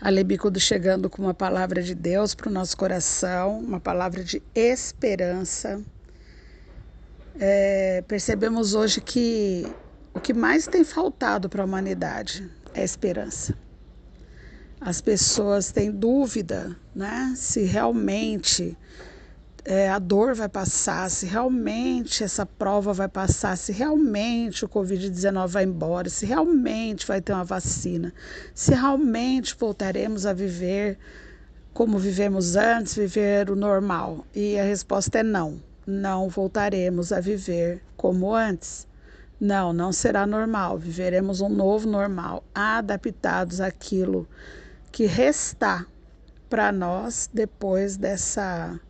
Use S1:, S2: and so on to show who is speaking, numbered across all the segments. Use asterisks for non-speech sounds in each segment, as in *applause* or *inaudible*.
S1: Alebicudo chegando com uma palavra de Deus para o nosso coração, uma palavra de esperança. É, percebemos hoje que o que mais tem faltado para a humanidade é esperança. As pessoas têm dúvida né, se realmente é, a dor vai passar, se realmente essa prova vai passar, se realmente o Covid-19 vai embora, se realmente vai ter uma vacina, se realmente voltaremos a viver como vivemos antes, viver o normal. E a resposta é não. Não voltaremos a viver como antes. Não, não será normal. Viveremos um novo normal, adaptados àquilo que restar para nós depois dessa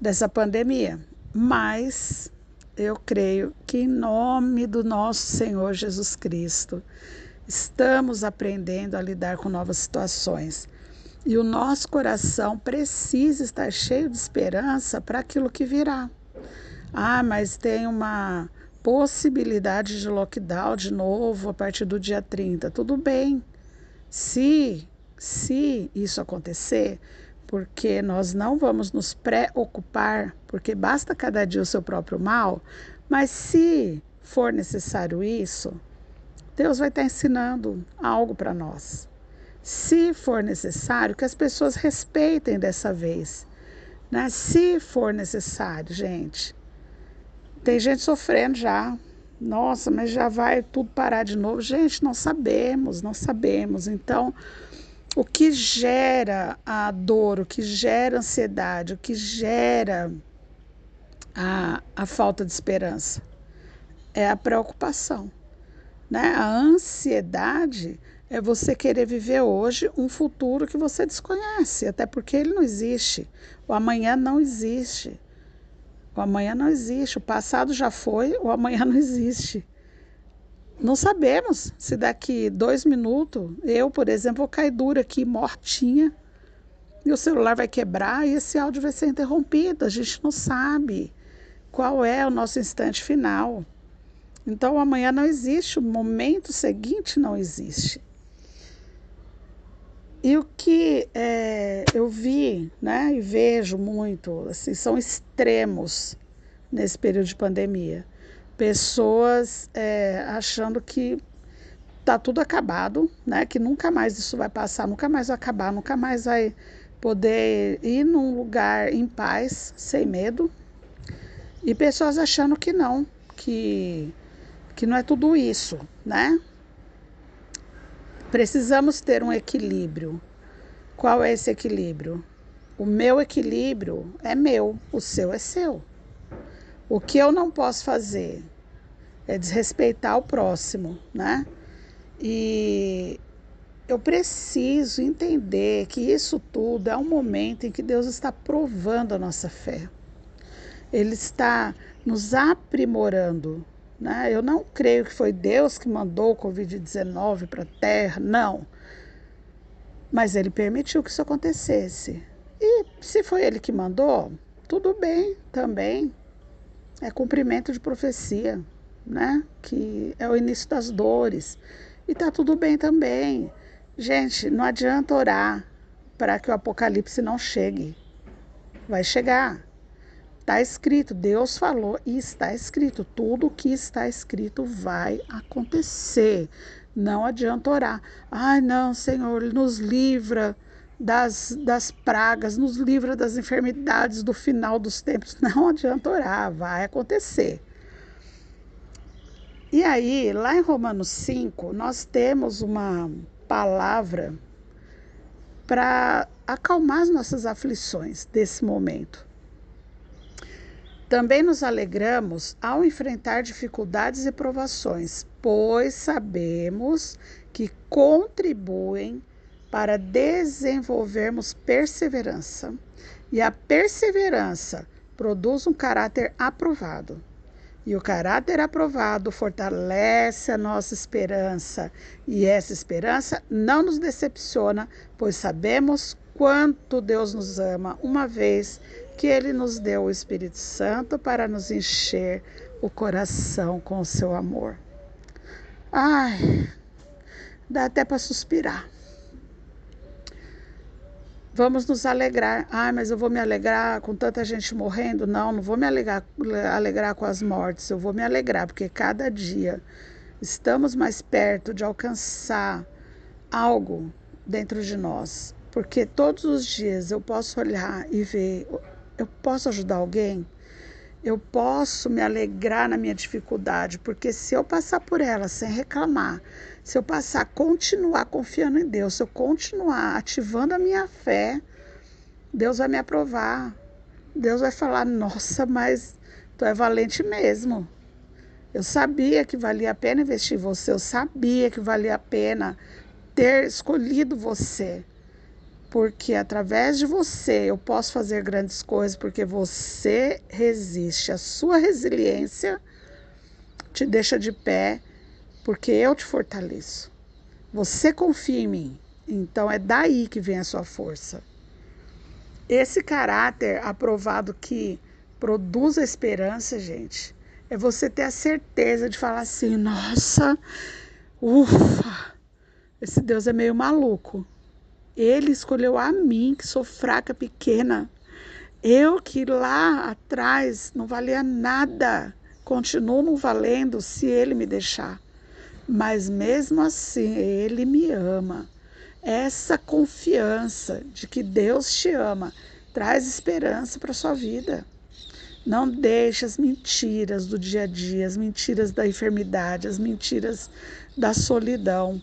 S1: dessa pandemia. Mas eu creio que, em nome do nosso Senhor Jesus Cristo, estamos aprendendo a lidar com novas situações. E o nosso coração precisa estar cheio de esperança para aquilo que virá. Ah, mas tem uma possibilidade de lockdown de novo a partir do dia 30. Tudo bem. Se se isso acontecer, porque nós não vamos nos preocupar, porque basta cada dia o seu próprio mal, mas se for necessário isso, Deus vai estar ensinando algo para nós. Se for necessário, que as pessoas respeitem dessa vez. Né? Se for necessário, gente. Tem gente sofrendo já. Nossa, mas já vai tudo parar de novo. Gente, não sabemos, não sabemos. Então, o que gera a dor, o que gera a ansiedade, o que gera a, a falta de esperança é a preocupação. Né? A ansiedade é você querer viver hoje um futuro que você desconhece, até porque ele não existe. O amanhã não existe. O amanhã não existe. O passado já foi, o amanhã não existe. Não sabemos se daqui dois minutos eu, por exemplo, vou cair dura aqui, mortinha, e o celular vai quebrar e esse áudio vai ser interrompido. A gente não sabe qual é o nosso instante final. Então, amanhã não existe, o momento seguinte não existe. E o que é, eu vi né, e vejo muito assim, são extremos nesse período de pandemia pessoas é, achando que tá tudo acabado, né? Que nunca mais isso vai passar, nunca mais vai acabar, nunca mais vai poder ir num lugar em paz, sem medo. E pessoas achando que não, que, que não é tudo isso, né? Precisamos ter um equilíbrio. Qual é esse equilíbrio? O meu equilíbrio é meu, o seu é seu. O que eu não posso fazer é desrespeitar o próximo, né? E eu preciso entender que isso tudo é um momento em que Deus está provando a nossa fé. Ele está nos aprimorando. Né? Eu não creio que foi Deus que mandou o Covid-19 para a Terra, não. Mas ele permitiu que isso acontecesse. E se foi ele que mandou, tudo bem também. É cumprimento de profecia, né? Que é o início das dores. E tá tudo bem também. Gente, não adianta orar para que o apocalipse não chegue. Vai chegar. Está escrito, Deus falou e está escrito. Tudo o que está escrito vai acontecer. Não adianta orar. Ai, não, Senhor, nos livra das, das pragas, nos livra das enfermidades do final dos tempos. *laughs* Não adianta orar, vai acontecer. E aí, lá em Romanos 5, nós temos uma palavra para acalmar as nossas aflições desse momento. Também nos alegramos ao enfrentar dificuldades e provações, pois sabemos que contribuem para desenvolvermos perseverança. E a perseverança produz um caráter aprovado. E o caráter aprovado fortalece a nossa esperança. E essa esperança não nos decepciona, pois sabemos quanto Deus nos ama, uma vez que Ele nos deu o Espírito Santo para nos encher o coração com o seu amor. Ai, dá até para suspirar. Vamos nos alegrar. Ah, mas eu vou me alegrar com tanta gente morrendo? Não, não vou me alegrar, alegrar com as mortes. Eu vou me alegrar porque cada dia estamos mais perto de alcançar algo dentro de nós. Porque todos os dias eu posso olhar e ver, eu posso ajudar alguém? Eu posso me alegrar na minha dificuldade, porque se eu passar por ela sem reclamar, se eu passar, continuar confiando em Deus, se eu continuar ativando a minha fé, Deus vai me aprovar. Deus vai falar: Nossa, mas tu é valente mesmo. Eu sabia que valia a pena investir em você, eu sabia que valia a pena ter escolhido você. Porque através de você eu posso fazer grandes coisas, porque você resiste. A sua resiliência te deixa de pé porque eu te fortaleço. Você confia em mim, então é daí que vem a sua força. Esse caráter aprovado que produz a esperança, gente, é você ter a certeza de falar assim: nossa, ufa, esse Deus é meio maluco. Ele escolheu a mim, que sou fraca, pequena. Eu que lá atrás não valia nada, continuo não valendo se ele me deixar mas mesmo assim Ele me ama. Essa confiança de que Deus te ama traz esperança para a sua vida. Não deixe as mentiras do dia a dia, as mentiras da enfermidade, as mentiras da solidão,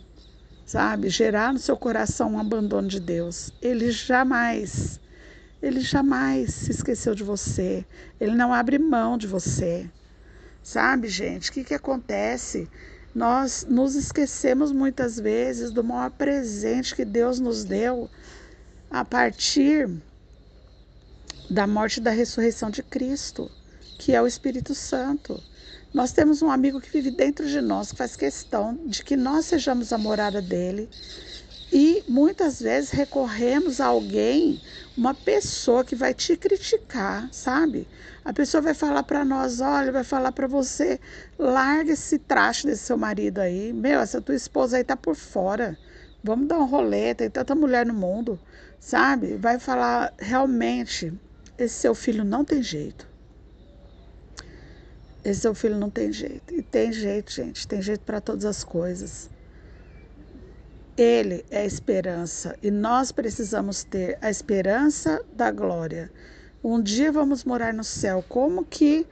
S1: sabe? Gerar no seu coração um abandono de Deus. Ele jamais, ele jamais se esqueceu de você. Ele não abre mão de você. Sabe, gente? O que, que acontece? Nós nos esquecemos muitas vezes do maior presente que Deus nos deu a partir da morte e da ressurreição de Cristo, que é o Espírito Santo. Nós temos um amigo que vive dentro de nós, que faz questão de que nós sejamos a morada dele. E muitas vezes recorremos a alguém, uma pessoa que vai te criticar, sabe? A pessoa vai falar para nós, olha, vai falar para você, larga esse traste desse seu marido aí. Meu, essa tua esposa aí tá por fora. Vamos dar um rolê, tem tanta mulher no mundo, sabe? Vai falar, realmente, esse seu filho não tem jeito. Esse seu filho não tem jeito. E tem jeito, gente, tem jeito para todas as coisas. Ele é a esperança e nós precisamos ter a esperança da glória. Um dia vamos morar no céu. Como que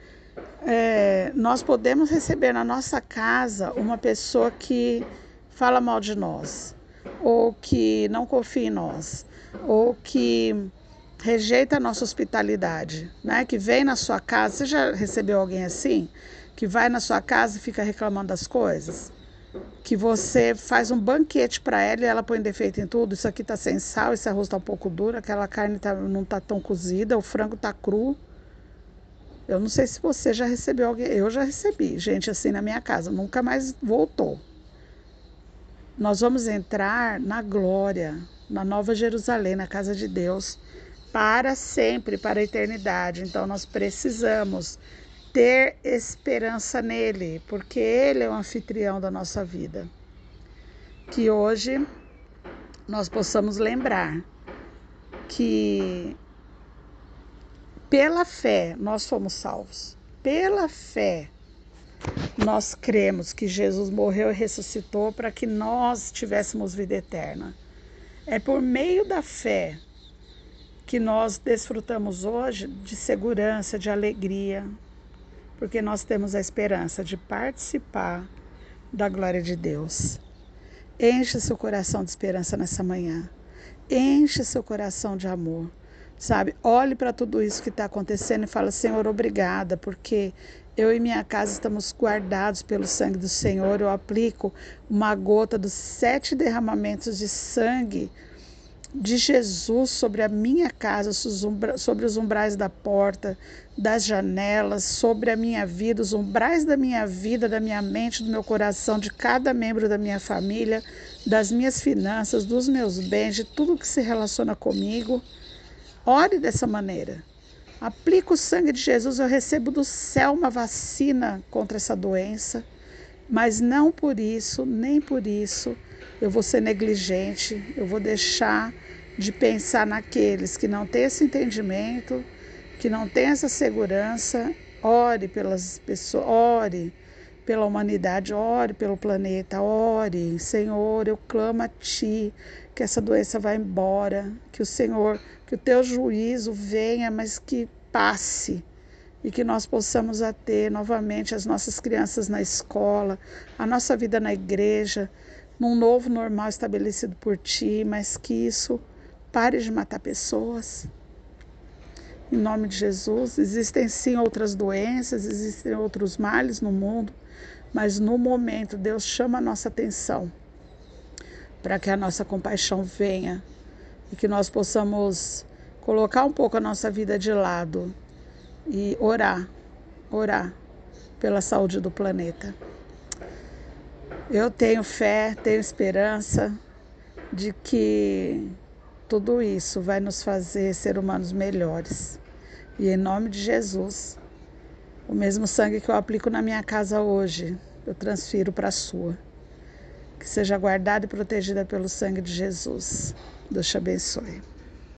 S1: é, nós podemos receber na nossa casa uma pessoa que fala mal de nós, ou que não confia em nós, ou que rejeita a nossa hospitalidade, né? Que vem na sua casa. Você já recebeu alguém assim? Que vai na sua casa e fica reclamando das coisas? que você faz um banquete para ela e ela põe defeito em tudo. Isso aqui tá sem sal, esse arroz tá um pouco duro, aquela carne tá, não tá tão cozida, o frango tá cru. Eu não sei se você já recebeu alguém, eu já recebi gente assim na minha casa, nunca mais voltou. Nós vamos entrar na glória, na Nova Jerusalém, na casa de Deus, para sempre, para a eternidade. Então nós precisamos ter esperança nele, porque ele é o anfitrião da nossa vida. Que hoje nós possamos lembrar que pela fé nós fomos salvos. Pela fé nós cremos que Jesus morreu e ressuscitou para que nós tivéssemos vida eterna. É por meio da fé que nós desfrutamos hoje de segurança, de alegria, porque nós temos a esperança de participar da glória de Deus. Enche seu coração de esperança nessa manhã. Enche seu coração de amor. Sabe? Olhe para tudo isso que está acontecendo e fala: Senhor, obrigada, porque eu e minha casa estamos guardados pelo sangue do Senhor. Eu aplico uma gota dos sete derramamentos de sangue de Jesus sobre a minha casa, sobre os umbrais da porta, das janelas, sobre a minha vida, os umbrais da minha vida, da minha mente, do meu coração, de cada membro da minha família, das minhas finanças, dos meus bens, de tudo que se relaciona comigo. Ore dessa maneira. Aplica o sangue de Jesus, eu recebo do céu uma vacina contra essa doença, mas não por isso, nem por isso, eu vou ser negligente, eu vou deixar de pensar naqueles que não têm esse entendimento, que não têm essa segurança. Ore pelas pessoas, ore pela humanidade, ore pelo planeta, ore. Senhor, eu clamo a Ti que essa doença vá embora, que o Senhor, que o Teu juízo venha, mas que passe e que nós possamos ter novamente as nossas crianças na escola, a nossa vida na igreja, num novo normal estabelecido por Ti, mas que isso pare de matar pessoas. Em nome de Jesus, existem sim outras doenças, existem outros males no mundo, mas no momento Deus chama a nossa atenção para que a nossa compaixão venha e que nós possamos colocar um pouco a nossa vida de lado e orar, orar pela saúde do planeta. Eu tenho fé, tenho esperança de que tudo isso vai nos fazer ser humanos melhores. E em nome de Jesus, o mesmo sangue que eu aplico na minha casa hoje, eu transfiro para a sua. Que seja guardada e protegida pelo sangue de Jesus. Deus te abençoe.